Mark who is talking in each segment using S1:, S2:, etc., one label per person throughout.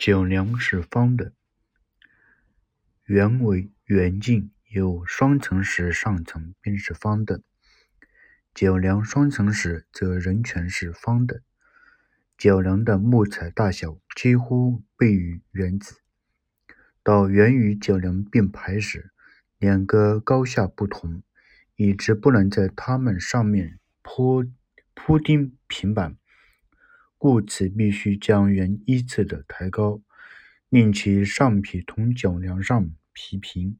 S1: 角梁是方的，圆为圆镜，有双层时上层便是方的；角梁双层时，则仍全是方的。角梁的木材大小几乎倍于原子。到圆与角梁并排时，两个高下不同，以致不能在它们上面铺铺钉平板。故此，必须将圆依次的抬高，令其上皮同角梁上皮平。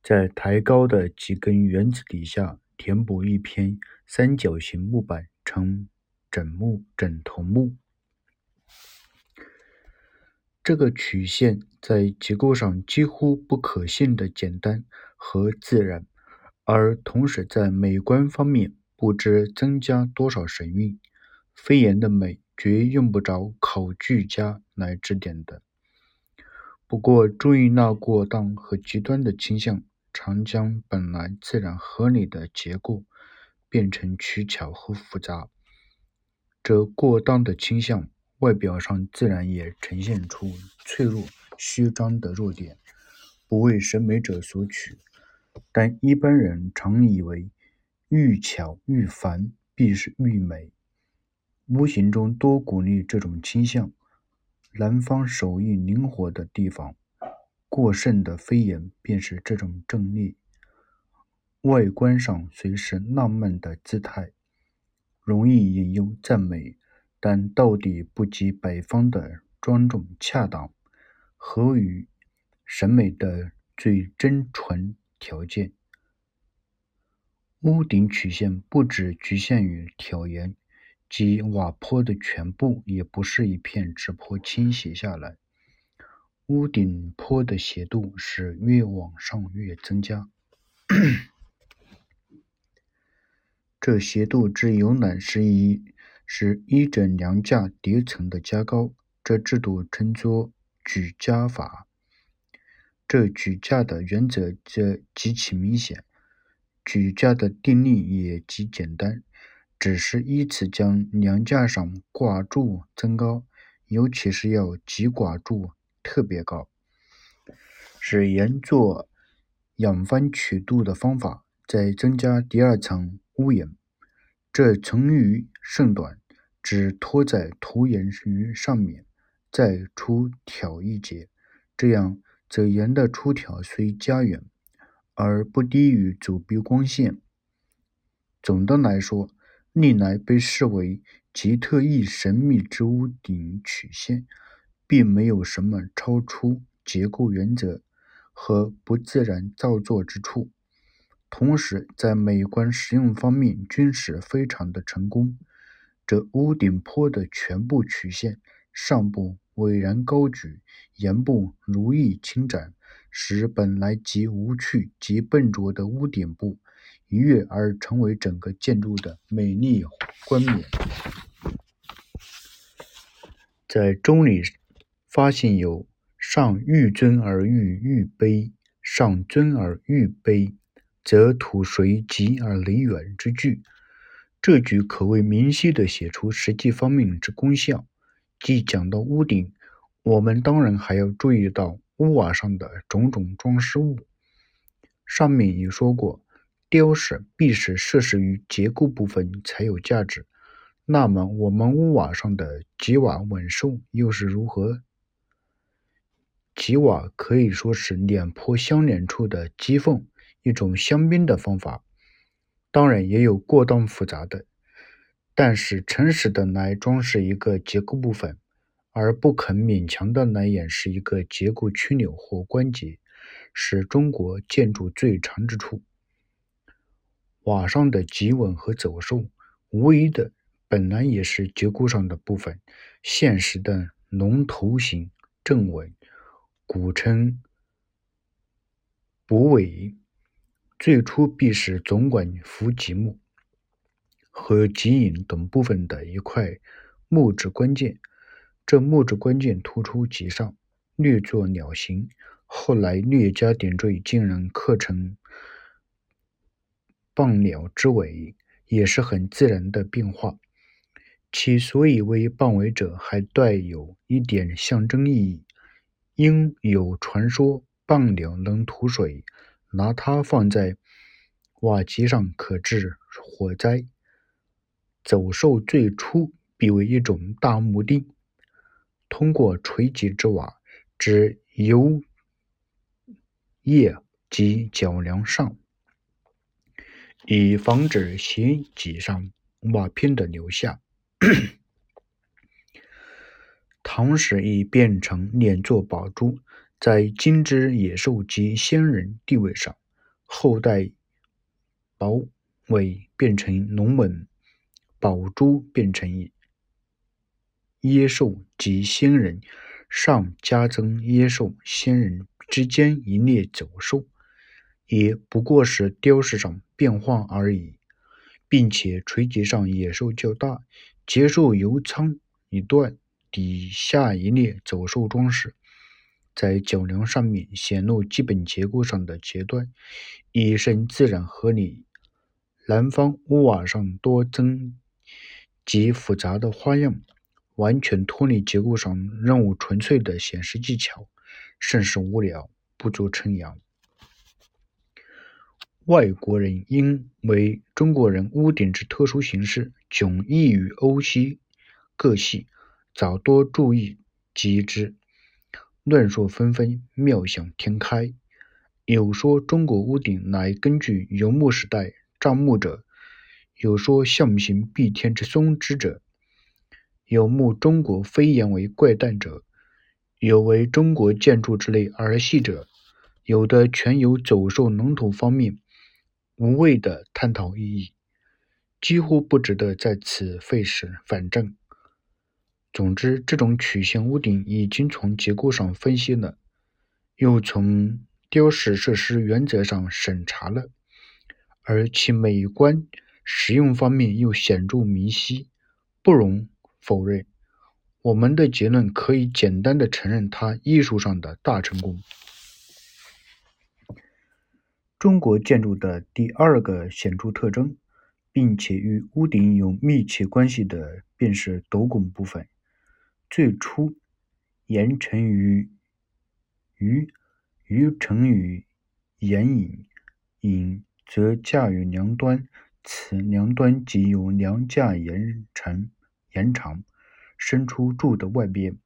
S1: 在抬高的几根圆子底下填补一片三角形木板，成枕木枕头木。这个曲线在结构上几乎不可信的简单和自然，而同时在美观方面不知增加多少神韵。飞檐的美。绝用不着考据家来指点的。不过，注意那过当和极端的倾向，常将本来自然合理的结构变成取巧和复杂。这过当的倾向，外表上自然也呈现出脆弱、虚张的弱点，不为审美者所取。但一般人常以为，愈巧愈繁，必是愈美。无形中多鼓励这种倾向。南方手艺灵活的地方，过剩的飞檐便是这种阵列。外观上虽是浪漫的姿态，容易引诱赞美，但到底不及北方的庄重恰当，合于审美的最真纯条件。屋顶曲线不只局限于挑檐。即瓦坡的全部也不是一片直坡倾斜下来，屋顶坡的斜度是越往上越增加。这斜度之由来是一是一整梁架叠层的加高，这制度称作举架法。这举架的原则则极其明显，举架的定律也极简单。只是依次将梁架上挂柱增高，尤其是要急挂柱特别高，使沿做仰翻曲度的方法。再增加第二层屋檐，这层余甚短，只托在图檐于上面，再出挑一节，这样则檐的出挑虽加远，而不低于主壁光线。总的来说。历来被视为极特异神秘之屋顶曲线，并没有什么超出结构原则和不自然造作之处，同时在美观实用方面均是非常的成功。这屋顶坡的全部曲线，上部巍然高举，檐部如意轻展，使本来极无趣、极笨拙的屋顶部。一跃而成为整个建筑的美丽冠冕。在中里发现有“上欲尊而欲欲卑，上尊而欲卑，则土随极而离远”之句。这句可谓明晰地写出实际方面之功效。既讲到屋顶，我们当然还要注意到屋瓦上的种种装饰物。上面已说过。雕饰必是设施于结构部分才有价值。那么，我们屋瓦上的基瓦稳受又是如何？基瓦可以说是两坡相连处的基缝，一种镶边的方法。当然，也有过当复杂的，但是诚实的来装饰一个结构部分，而不肯勉强的来掩饰一个结构曲扭或关节，是中国建筑最长之处。瓦上的基稳和走兽，无疑的本来也是结构上的部分。现实的龙头形正稳，古称补尾，最初必是总管扶脊木和脊影等部分的一块木质关键。这木质关键突出脊上，略作鸟形，后来略加点缀，竟然刻成。棒鸟之尾也是很自然的变化，其所以为棒尾者，还带有一点象征意义。因有传说棒鸟能吐水，拿它放在瓦基上可治火灾。走兽最初必为一种大木钉，通过垂棘之瓦指油叶及脚梁上，以防止鞋脊上瓦片的留下。唐时已变成碾作宝珠，在今之野兽及仙人地位上，后代宝尾变成龙门，宝珠变成野兽及仙人，上加增野兽、仙人之间一列走兽，也不过是雕饰上变化而已，并且垂棘上野兽较大，结束由仓一段。底下一列走兽装饰，在脚梁上面显露基本结构上的阶段，一生自然合理。南方屋瓦上多增及复杂的花样，完全脱离结构上任务纯粹的显示技巧，甚是无聊，不足称扬。外国人因为中国人屋顶之特殊形式迥异于欧西各系。早多注意及之，论述纷纷，妙想天开。有说中国屋顶乃根据游牧时代帐幕者，有说象形蔽天之松枝者，有目中国飞檐为怪诞者，有为中国建筑之类儿戏者，有的全由走兽龙头方面无谓的探讨意义，几乎不值得在此费时反证。总之，这种曲线屋顶已经从结构上分析了，又从雕饰设施原则上审查了，而其美观实用方面又显著明晰，不容否认。我们的结论可以简单的承认它艺术上的大成功。中国建筑的第二个显著特征，并且与屋顶有密切关系的，便是斗拱部分。最初，言成于于于成于岩隐，隐则架于梁端，此梁端即由梁架延长，延长伸出柱的外边。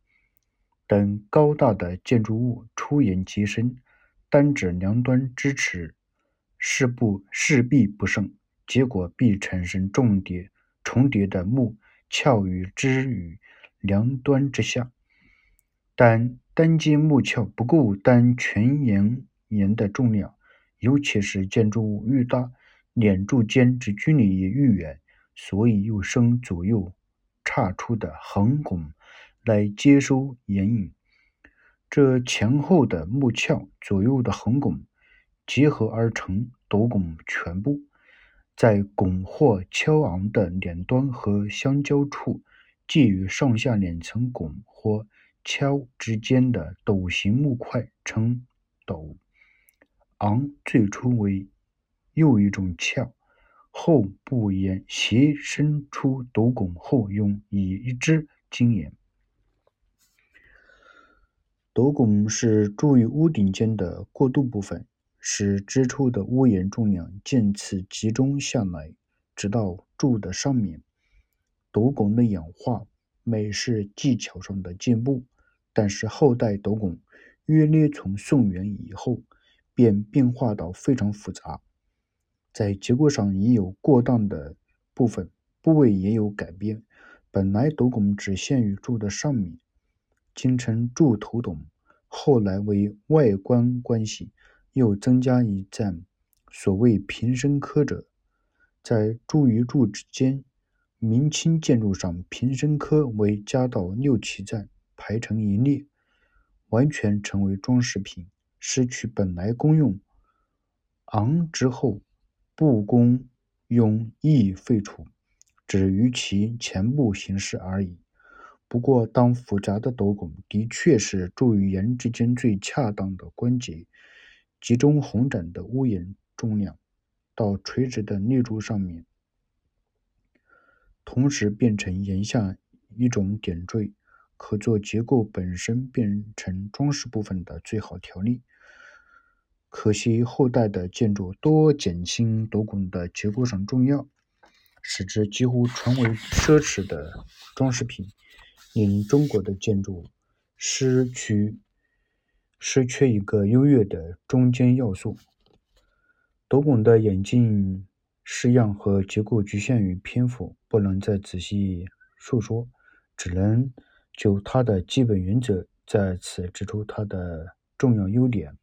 S1: 等高大的建筑物出檐极深，单指梁端支持，势不势必不胜，结果必产生重叠重叠的木翘与枝与。梁端之下，但单接木鞘不够担全檐檐的重量，尤其是建筑物愈大，两柱间之距离也愈远，所以又生左右岔出的横拱来接收檐影。这前后的木鞘、左右的横拱结合而成斗拱全部，在拱或翘昂的两端和相交处。介于上下两层拱或锹之间的斗形木块称斗昂，最初为又一种鞘，后部沿斜伸出斗拱后用以一支经沿。斗拱是注意屋顶间的过渡部分，使支出的屋檐重量渐次集中下来，直到柱的上面。斗拱的演化美是技巧上的进步，但是后代斗拱约略从宋元以后便变化到非常复杂，在结构上已有过当的部分，部位也有改变。本来斗拱只限于柱的上面，今称柱头斗，后来为外观关系又增加一站，所谓平生科者，在柱与柱之间。明清建筑上，平生科为加到六七站，排成一列，完全成为装饰品，失去本来功用。昂之后，不功用亦废除，只于其前部形式而已。不过，当复杂的斗拱的确是柱与檐之间最恰当的关节，集中宏展的屋檐重量到垂直的立柱上面。同时变成檐下一种点缀，可做结构本身变成装饰部分的最好条例。可惜后代的建筑多减轻斗拱的结构上重要，使之几乎成为奢侈的装饰品，令中国的建筑失去失去一个优越的中间要素。斗拱的眼镜式样和结构局限于篇幅，不能再仔细述说，只能就它的基本原则在此指出它的重要优点。